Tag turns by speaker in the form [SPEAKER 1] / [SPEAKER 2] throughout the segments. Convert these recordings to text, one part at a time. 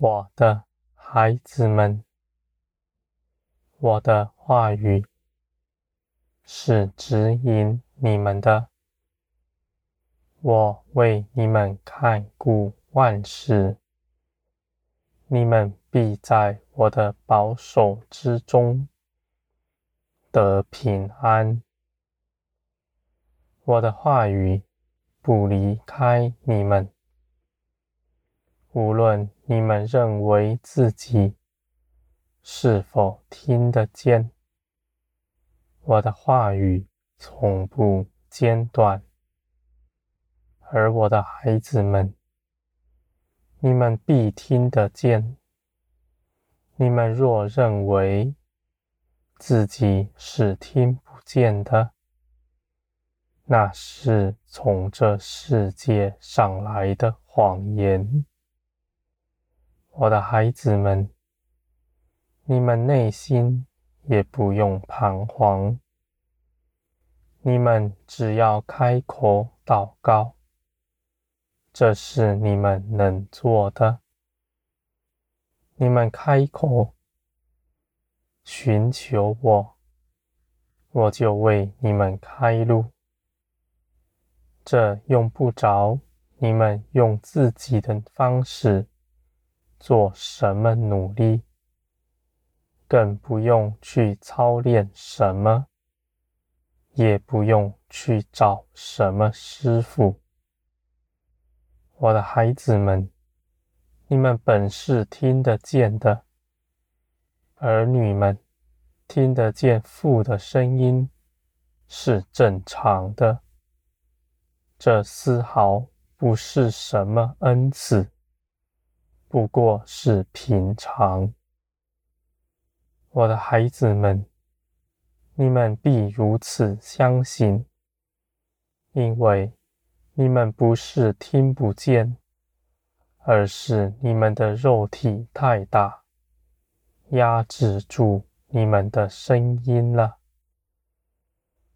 [SPEAKER 1] 我的孩子们，我的话语是指引你们的。我为你们看顾万事，你们必在我的保守之中得平安。我的话语不离开你们。无论你们认为自己是否听得见，我的话语从不间断。而我的孩子们，你们必听得见。你们若认为自己是听不见的，那是从这世界上来的谎言。我的孩子们，你们内心也不用彷徨，你们只要开口祷告，这是你们能做的。你们开口寻求我，我就为你们开路。这用不着你们用自己的方式。做什么努力，更不用去操练什么，也不用去找什么师傅。我的孩子们，你们本是听得见的，儿女们听得见父的声音是正常的，这丝毫不是什么恩赐。不过是平常，我的孩子们，你们必如此相信，因为你们不是听不见，而是你们的肉体太大，压制住你们的声音了。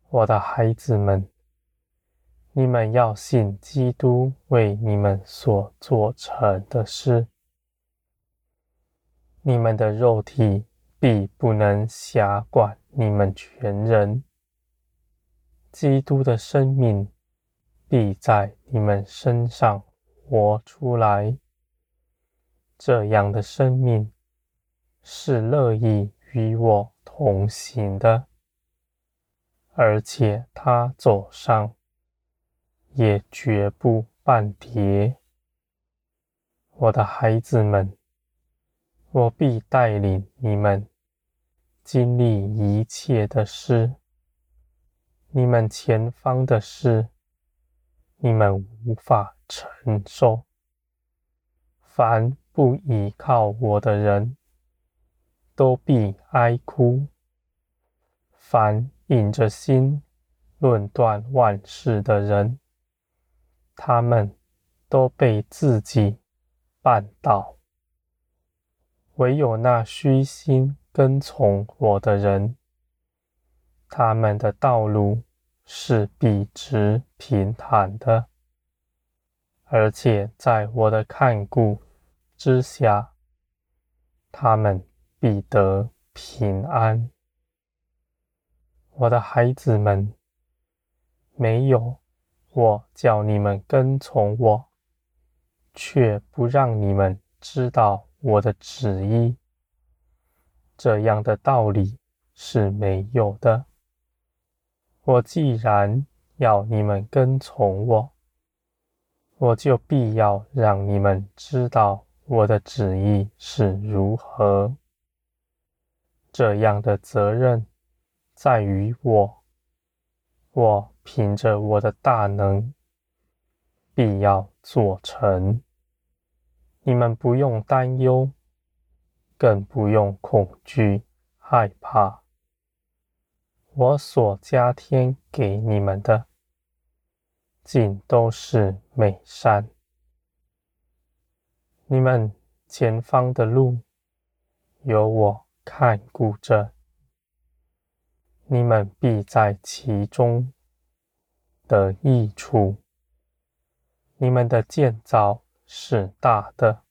[SPEAKER 1] 我的孩子们，你们要信基督为你们所做成的事。你们的肉体必不能辖管你们全人，基督的生命必在你们身上活出来。这样的生命是乐意与我同行的，而且他走上也绝不半跌。我的孩子们。我必带领你们经历一切的事，你们前方的事，你们无法承受。凡不倚靠我的人，都必哀哭；凡硬着心论断万事的人，他们都被自己绊倒。唯有那虚心跟从我的人，他们的道路是笔直平坦的，而且在我的看顾之下，他们必得平安。我的孩子们，没有我叫你们跟从我，却不让你们知道。我的旨意，这样的道理是没有的。我既然要你们跟从我，我就必要让你们知道我的旨意是如何。这样的责任在于我，我凭着我的大能，必要做成。你们不用担忧，更不用恐惧、害怕。我所加添给你们的，尽都是美善。你们前方的路，有我看顾着，你们必在其中得益处。你们的建造是大的，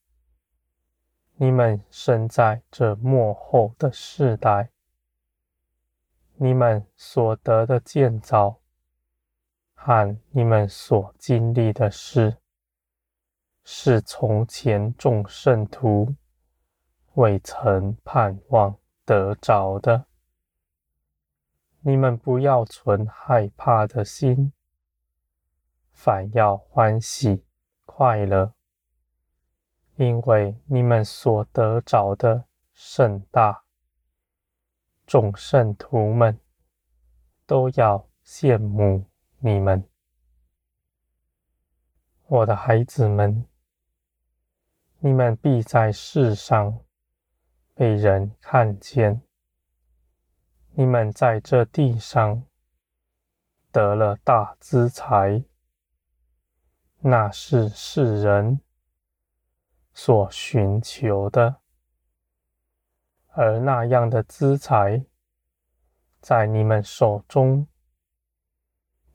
[SPEAKER 1] 你们生在这末后的世代，你们所得的建造和你们所经历的事，是从前众圣徒未曾盼望得着的。你们不要存害怕的心，反要欢喜快乐。因为你们所得着的甚大，众圣徒们都要羡慕你们。我的孩子们，你们必在世上被人看见，你们在这地上得了大资财，那是世人所寻求的，而那样的资财在你们手中，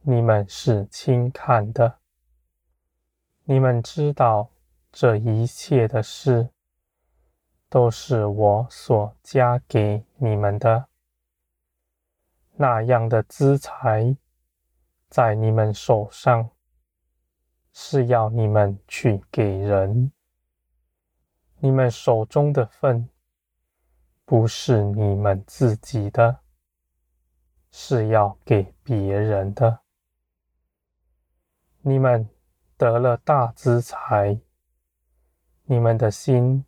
[SPEAKER 1] 你们是轻看的。你们知道这一切的事，都是我所加给你们的。那样的资财在你们手上，是要你们去给人。你们手中的份，不是你们自己的，是要给别人的。你们得了大资财，你们的心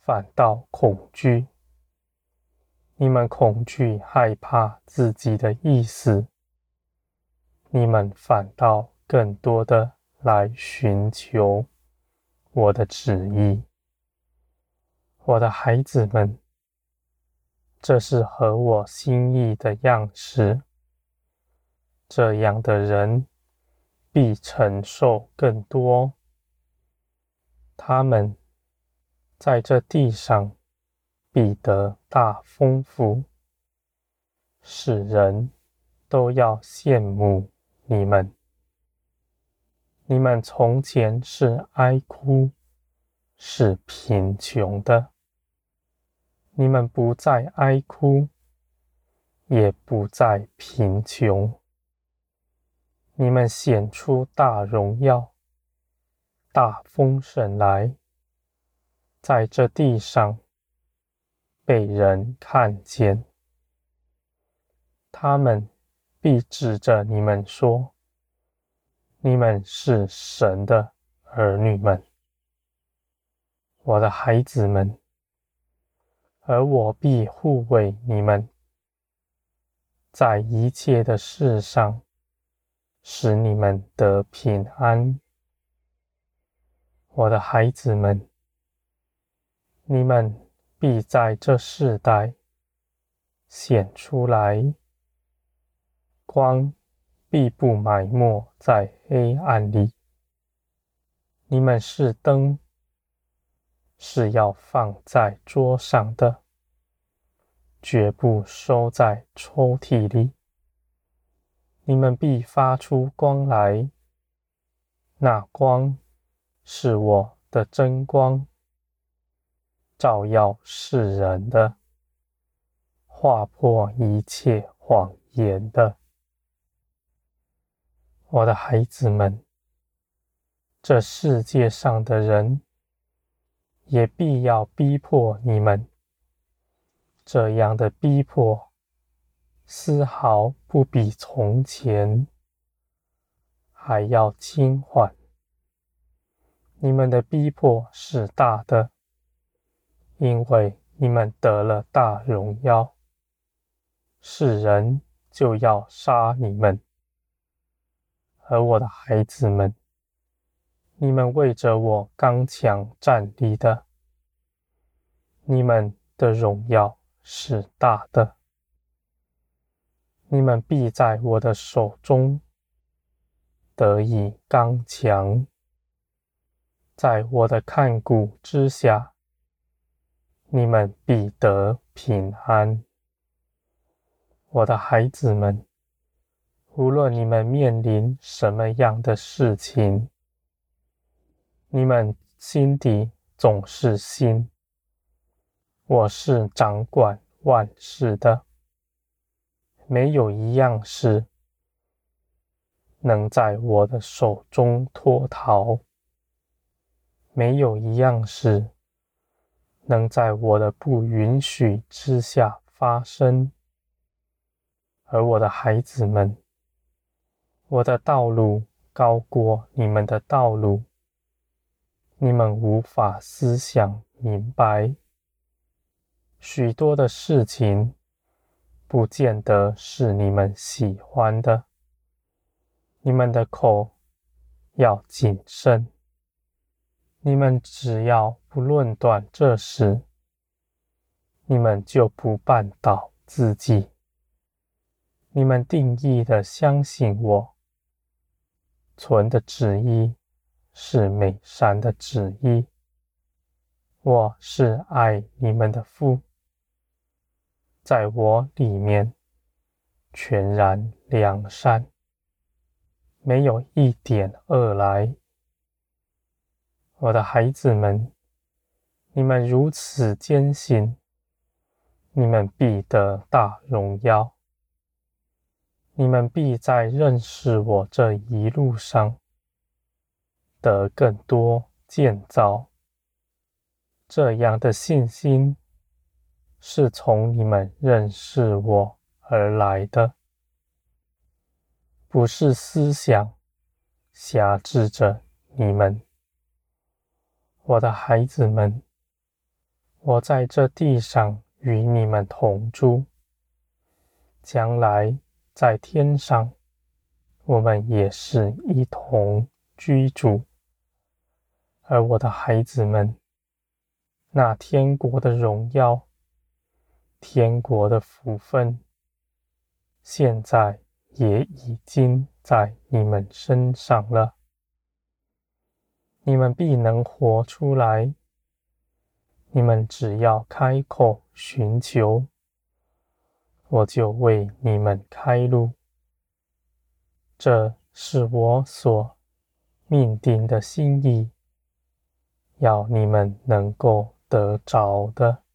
[SPEAKER 1] 反倒恐惧，你们恐惧害怕自己的意思，你们反倒更多的来寻求我的旨意。我的孩子们，这是合我心意的样式。这样的人必承受更多。他们在这地上必得大丰富，使人都要羡慕你们。你们从前是哀哭，是贫穷的。你们不再哀哭，也不再贫穷。你们显出大荣耀、大丰盛来，在这地上被人看见。他们必指着你们说：“你们是神的儿女们，我的孩子们。”而我必护卫你们，在一切的事上，使你们得平安。我的孩子们，你们必在这世代显出来，光必不埋没在黑暗里。你们是灯。是要放在桌上的，绝不收在抽屉里。你们必发出光来，那光是我的真光，照耀世人的，划破一切谎言的。我的孩子们，这世界上的人。也必要逼迫你们，这样的逼迫丝毫不比从前还要轻缓。你们的逼迫是大的，因为你们得了大荣耀，世人就要杀你们。而我的孩子们。你们为着我刚强站立的，你们的荣耀是大的。你们必在我的手中得以刚强，在我的看顾之下，你们必得平安。我的孩子们，无论你们面临什么样的事情，你们心底总是心。我是掌管万事的，没有一样事能在我的手中脱逃，没有一样事能在我的不允许之下发生。而我的孩子们，我的道路高过你们的道路，你们无法思想明白。许多的事情，不见得是你们喜欢的。你们的口要谨慎，你们只要不论断这事，你们就不绊倒自己。你们定义的相信我，存的旨意是美善的旨意。我是爱你们的父。在我里面全然良善，没有一点恶来。我的孩子们，你们如此坚信，你们必得大荣耀。你们必在认识我这一路上得更多建造。这样的信心。是从你们认识我而来的，不是思想辖制着你们，我的孩子们。我在这地上与你们同住，将来在天上，我们也是一同居住。而我的孩子们，那天国的荣耀。天国的福分，现在也已经在你们身上了。你们必能活出来。你们只要开口寻求，我就为你们开路。这是我所命定的心意，要你们能够得着的。